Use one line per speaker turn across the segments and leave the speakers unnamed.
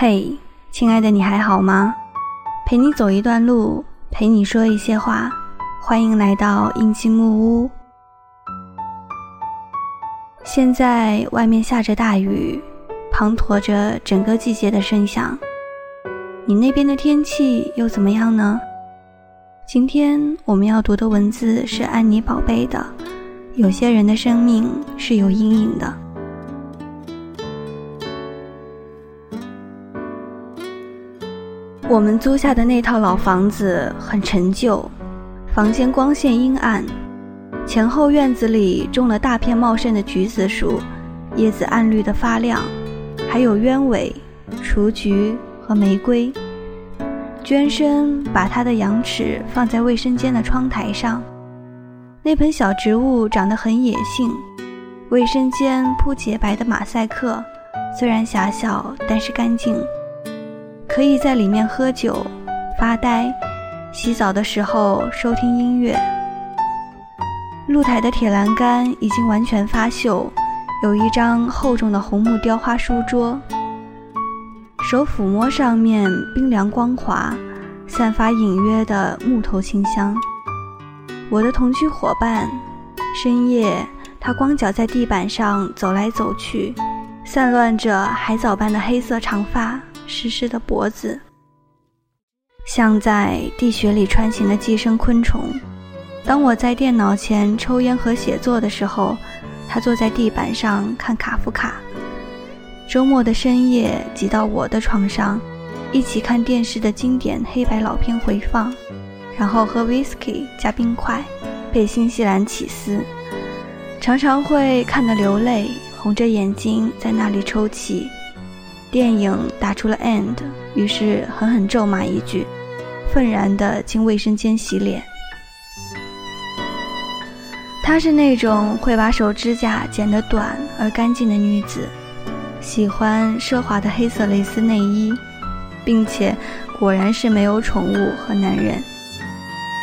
嘿，亲爱的，你还好吗？陪你走一段路，陪你说一些话，欢迎来到印记木屋。现在外面下着大雨，滂沱着整个季节的声响。你那边的天气又怎么样呢？今天我们要读的文字是安妮宝贝的。有些人的生命是有阴影的。我们租下的那套老房子很陈旧，房间光线阴暗，前后院子里种了大片茂盛的橘子树，叶子暗绿的发亮，还有鸢尾、雏菊和玫瑰。娟生把他的羊齿放在卫生间的窗台上，那盆小植物长得很野性。卫生间铺洁白的马赛克，虽然狭小，但是干净，可以在里面喝酒、发呆、洗澡的时候收听音乐。露台的铁栏杆已经完全发锈，有一张厚重的红木雕花书桌。手抚摸上面冰凉光滑，散发隐约的木头清香。我的同居伙伴，深夜他光脚在地板上走来走去，散乱着海藻般的黑色长发，湿湿的脖子，像在地穴里穿行的寄生昆虫。当我在电脑前抽烟和写作的时候，他坐在地板上看卡夫卡。周末的深夜，挤到我的床上，一起看电视的经典黑白老片回放，然后喝 whisky 加冰块，配新西兰起司，常常会看得流泪，红着眼睛在那里抽泣。电影打出了 end，于是狠狠咒骂一句，愤然地进卫生间洗脸。她是那种会把手指甲剪得短而干净的女子。喜欢奢华的黑色蕾丝内衣，并且果然是没有宠物和男人。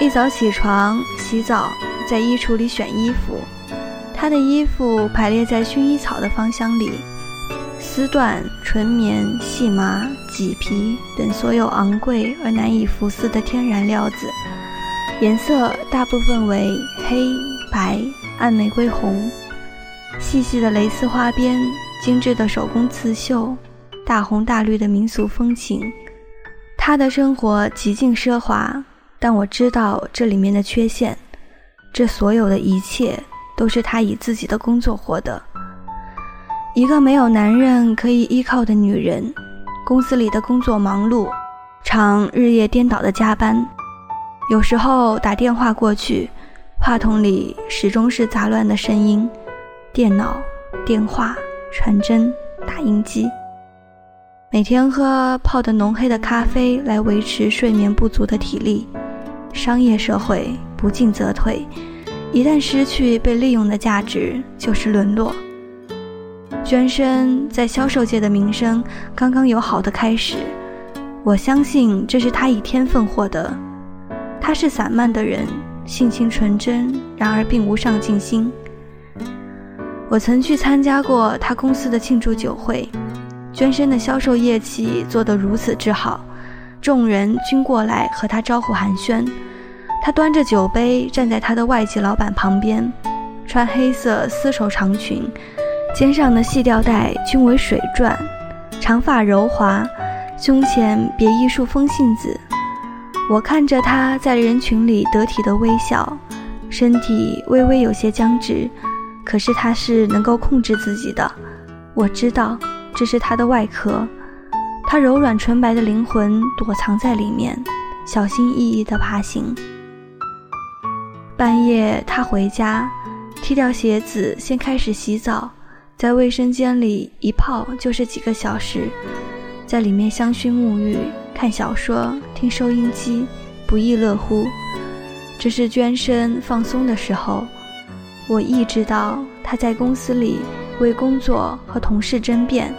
一早起床洗澡，在衣橱里选衣服。他的衣服排列在薰衣草的芳香里，丝缎、纯棉、细麻、麂皮等所有昂贵而难以服丝的天然料子，颜色大部分为黑白、暗玫瑰红，细细的蕾丝花边。精致的手工刺绣，大红大绿的民俗风情。他的生活极尽奢华，但我知道这里面的缺陷。这所有的一切都是他以自己的工作获得。一个没有男人可以依靠的女人，公司里的工作忙碌，常日夜颠倒的加班。有时候打电话过去，话筒里始终是杂乱的声音，电脑，电话。传真、打印机，每天喝泡得浓黑的咖啡来维持睡眠不足的体力。商业社会不进则退，一旦失去被利用的价值，就是沦落。娟生在销售界的名声刚刚有好的开始，我相信这是他以天分获得。他是散漫的人，性情纯真，然而并无上进心。我曾去参加过他公司的庆祝酒会，娟生的销售业绩做得如此之好，众人均过来和他招呼寒暄。他端着酒杯站在他的外籍老板旁边，穿黑色丝绸长裙，肩上的细吊带均为水钻，长发柔滑，胸前别一束风信子。我看着他在人群里得体的微笑，身体微微有些僵直。可是他是能够控制自己的，我知道这是他的外壳，他柔软纯白的灵魂躲藏在里面，小心翼翼地爬行。半夜他回家，踢掉鞋子，先开始洗澡，在卫生间里一泡就是几个小时，在里面香薰沐浴、看小说、听收音机，不亦乐乎。这是娟生放松的时候。我意识到他在公司里为工作和同事争辩，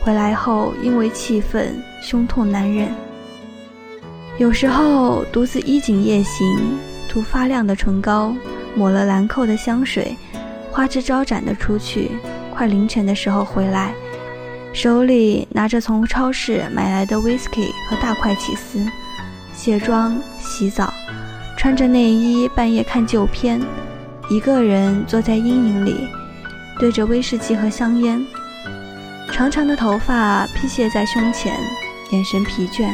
回来后因为气愤胸痛难忍。有时候独自衣锦夜行，涂发亮的唇膏，抹了兰蔻的香水，花枝招展的出去，快凌晨的时候回来，手里拿着从超市买来的 whisky 和大块起司，卸妆、洗澡，穿着内衣半夜看旧片，一个人坐在阴影里，对着威士忌和香烟，长长的头发披卸在胸前，眼神疲倦。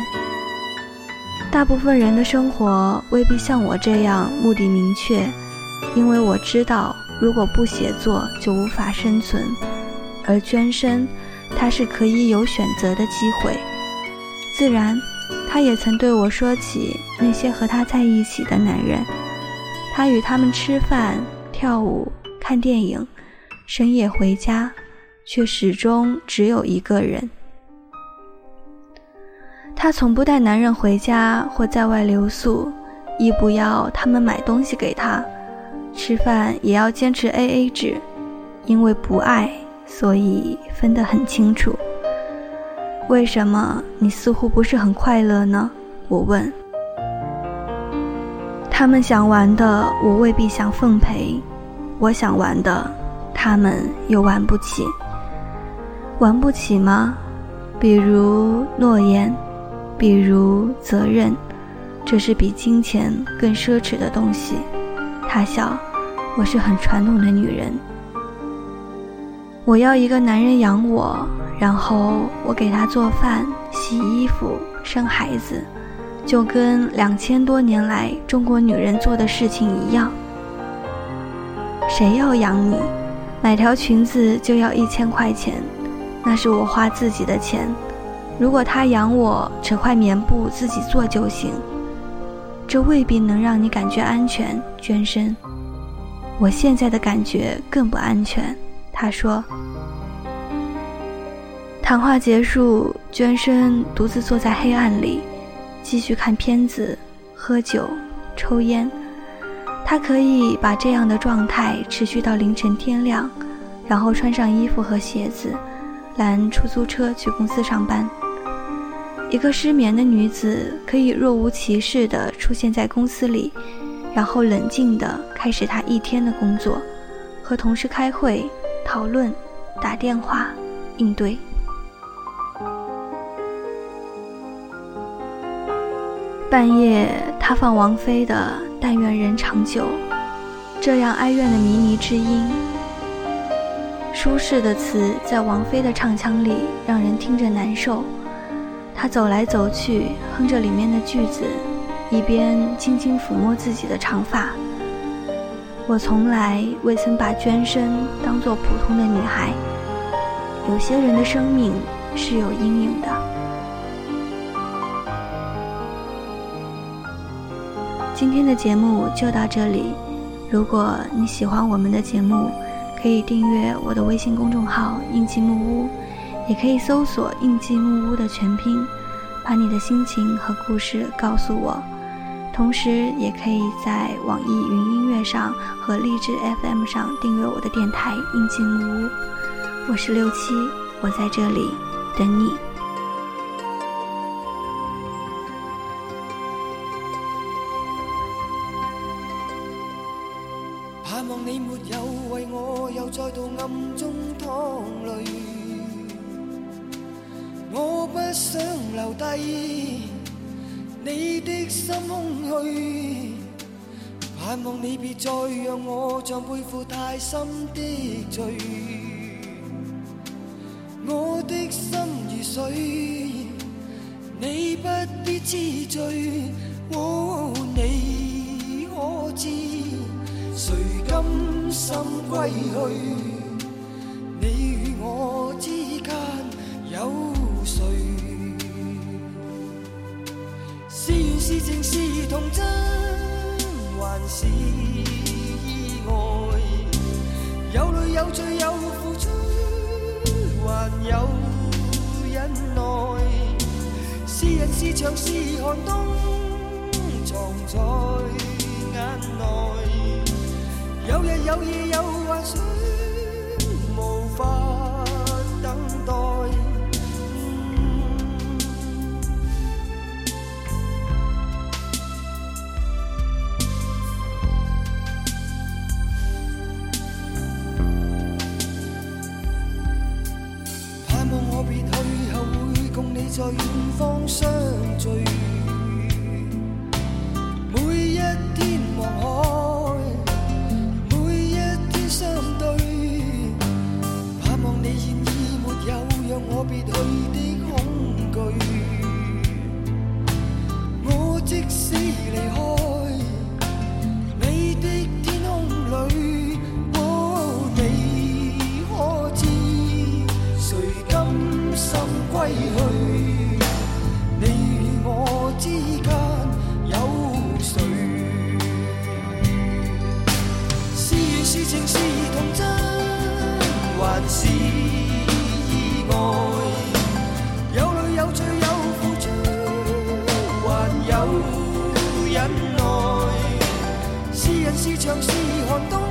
大部分人的生活未必像我这样目的明确，因为我知道，如果不写作就无法生存，而捐身。他是可以有选择的机会，自然，他也曾对我说起那些和他在一起的男人，他与他们吃饭、跳舞、看电影，深夜回家，却始终只有一个人。他从不带男人回家或在外留宿，亦不要他们买东西给他，吃饭也要坚持 A A 制，因为不爱。所以分得很清楚。为什么你似乎不是很快乐呢？我问。他们想玩的，我未必想奉陪；我想玩的，他们又玩不起。玩不起吗？比如诺言，比如责任，这是比金钱更奢侈的东西。他笑，我是很传统的女人。我要一个男人养我，然后我给他做饭、洗衣服、生孩子，就跟两千多年来中国女人做的事情一样。谁要养你？买条裙子就要一千块钱，那是我花自己的钱。如果他养我，扯块棉布自己做就行。这未必能让你感觉安全，捐身。我现在的感觉更不安全。他说：“谈话结束，娟生独自坐在黑暗里，继续看片子、喝酒、抽烟。他可以把这样的状态持续到凌晨天亮，然后穿上衣服和鞋子，拦出租车去公司上班。一个失眠的女子可以若无其事地出现在公司里，然后冷静地开始他一天的工作，和同事开会。”讨论，打电话，应对。半夜，他放王菲的《但愿人长久》，这样哀怨的靡靡之音。舒适的词在王菲的唱腔里让人听着难受。他走来走去，哼着里面的句子，一边轻轻抚摸自己的长发。我从来未曾把娟生当做普通的女孩。有些人的生命是有阴影的。今天的节目就到这里。如果你喜欢我们的节目，可以订阅我的微信公众号“印记木屋”，也可以搜索“印记木屋”的全拼，把你的心情和故事告诉我。同时，也可以在网易云音乐上和荔枝 FM 上订阅我的电台“印记木屋”。我是六七，我在这里等你。
盼望你没有为我又再度暗中淌泪，我不想留低。你的心空虚，盼望你别再让我像背负太深的罪。我的心如水，你不必知罪。哦，你可知谁甘心归去？你与我之间有谁？是情是童真，还是意外？有泪有罪有付出，还有忍耐。是人是墙是寒冬，藏在眼内。有日有夜有幻想，远方相聚，每一天望海，每一天相对，盼望你现已没有让我别去的恐惧。我即使离开。像是寒冬